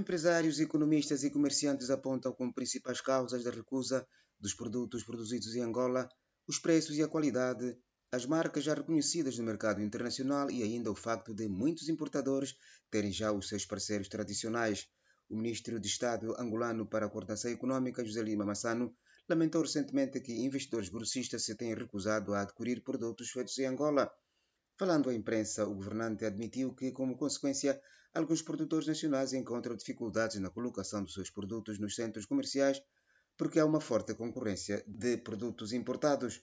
Empresários, economistas e comerciantes apontam como principais causas da recusa dos produtos produzidos em Angola os preços e a qualidade, as marcas já reconhecidas no mercado internacional e ainda o facto de muitos importadores terem já os seus parceiros tradicionais. O ministro de Estado angolano para a Coordenação Econômica, José Lima Massano, lamentou recentemente que investidores grossistas se tenham recusado a adquirir produtos feitos em Angola. Falando à imprensa, o governante admitiu que, como consequência, alguns produtores nacionais encontram dificuldades na colocação dos seus produtos nos centros comerciais porque há uma forte concorrência de produtos importados.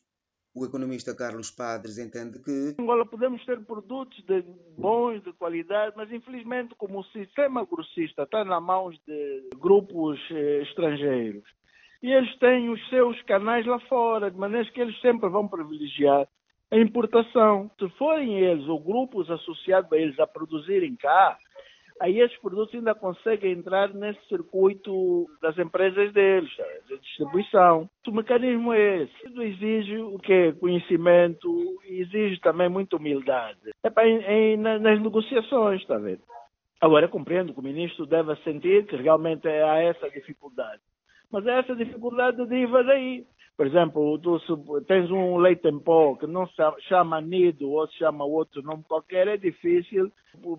O economista Carlos Padres entende que Angola podemos ter produtos de bons, de qualidade, mas infelizmente como o sistema grossista está nas mãos de grupos eh, estrangeiros e eles têm os seus canais lá fora, de maneira que eles sempre vão privilegiar a importação. Se forem eles ou grupos associados a eles a produzirem cá, aí esses produtos ainda conseguem entrar nesse circuito das empresas deles, de distribuição. O mecanismo é esse. Isso exige o quê? Conhecimento, exige também muita humildade. É para em, nas negociações, está vendo? Agora, compreendo que o ministro deve sentir que realmente há essa dificuldade. Mas essa dificuldade deriva daí. Por exemplo, tu tens um leite em pó que não se chama nido ou se chama outro nome qualquer, é difícil,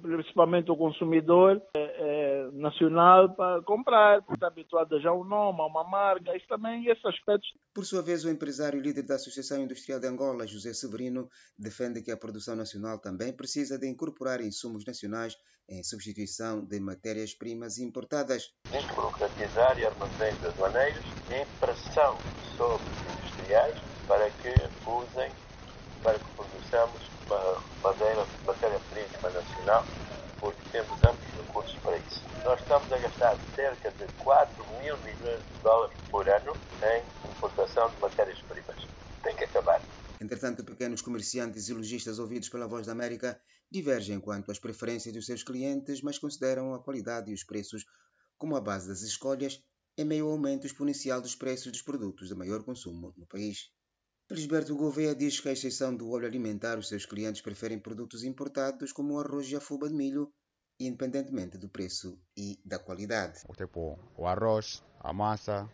principalmente o consumidor é, é, nacional, para comprar, porque está habituado já a um nome, a uma marca, isso também, esses aspectos. Por sua vez, o empresário líder da Associação Industrial de Angola, José Severino, defende que a produção nacional também precisa de incorporar insumos nacionais em substituição de matérias-primas importadas. Desburocratizar e armazéns aduaneiros e pressão sobre os industriais para que usem, para que produzamos uma matéria-prima nacional, porque temos amplos recursos para isso. Nós estamos a gastar cerca de 4 mil milhões de dólares por ano em importação de matérias-primas. Tem que acabar. Entretanto, pequenos comerciantes e lojistas ouvidos pela Voz da América divergem quanto às preferências dos seus clientes, mas consideram a qualidade e os preços como a base das escolhas em meio ao aumento exponencial dos preços dos produtos de maior consumo no país. Felisberto Gouveia diz que, à exceção do óleo alimentar, os seus clientes preferem produtos importados como o arroz e a fuba de milho, independentemente do preço e da qualidade. Tipo, o arroz, a massa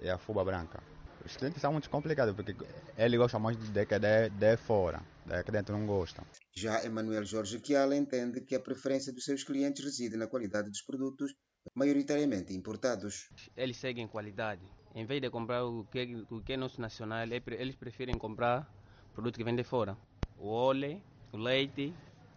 e a fuba branca. Os clientes são muito complicados porque ele gosta mais de que de, de fora, de que dentro não gostam. Já Emanuel Jorge Chiala entende que a preferência dos seus clientes reside na qualidade dos produtos, maioritariamente importados. Eles seguem qualidade. Em vez de comprar o que, o que é nosso nacional, eles preferem comprar produto que vem de fora. O óleo, o leite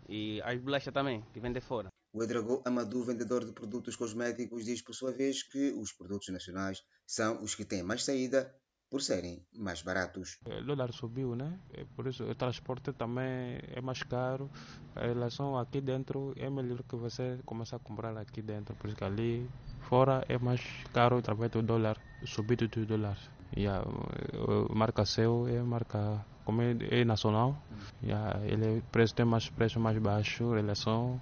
e as bolachas também, que vem de fora. O Edrago Amadou, vendedor de produtos cosméticos, diz por sua vez que os produtos nacionais são os que têm mais saída por serem mais baratos. O dólar subiu, né? Por isso o transporte também é mais caro. A relação aqui dentro é melhor que você começar a comprar aqui dentro, porque ali fora é mais caro através do dólar, subido do dólar. A marca seu é marca como é, é nacional, e a, ele preço tem mais preço mais baixo em relação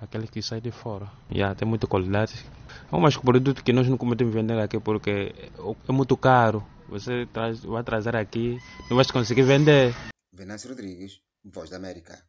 aquele que sai de fora. Yeah, tem muita qualidade. É um produto que nós não podemos vender aqui porque é muito caro. Você traz, vai trazer aqui, não vai conseguir vender. Venâncio Rodrigues, Voz da América.